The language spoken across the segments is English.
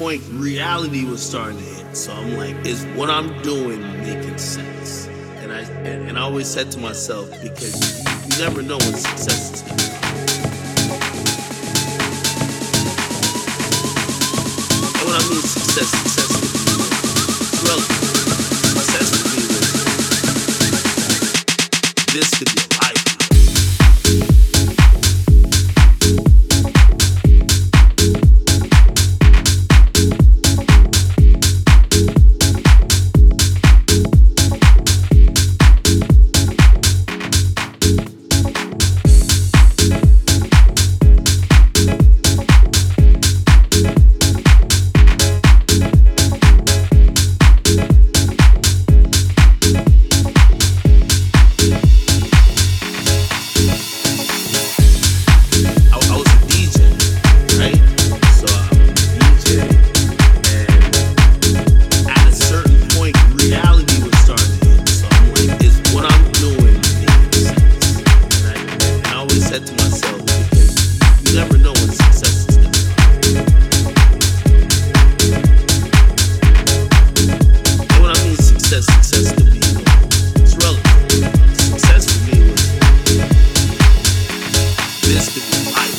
point, reality was starting to hit. So I'm like, is what I'm doing making sense? And I and, and I always said to myself, because you, you never know when success is coming. And what I mean success, success could be. Success could be this could be Elizabeth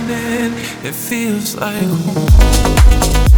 blackening. It feels like home.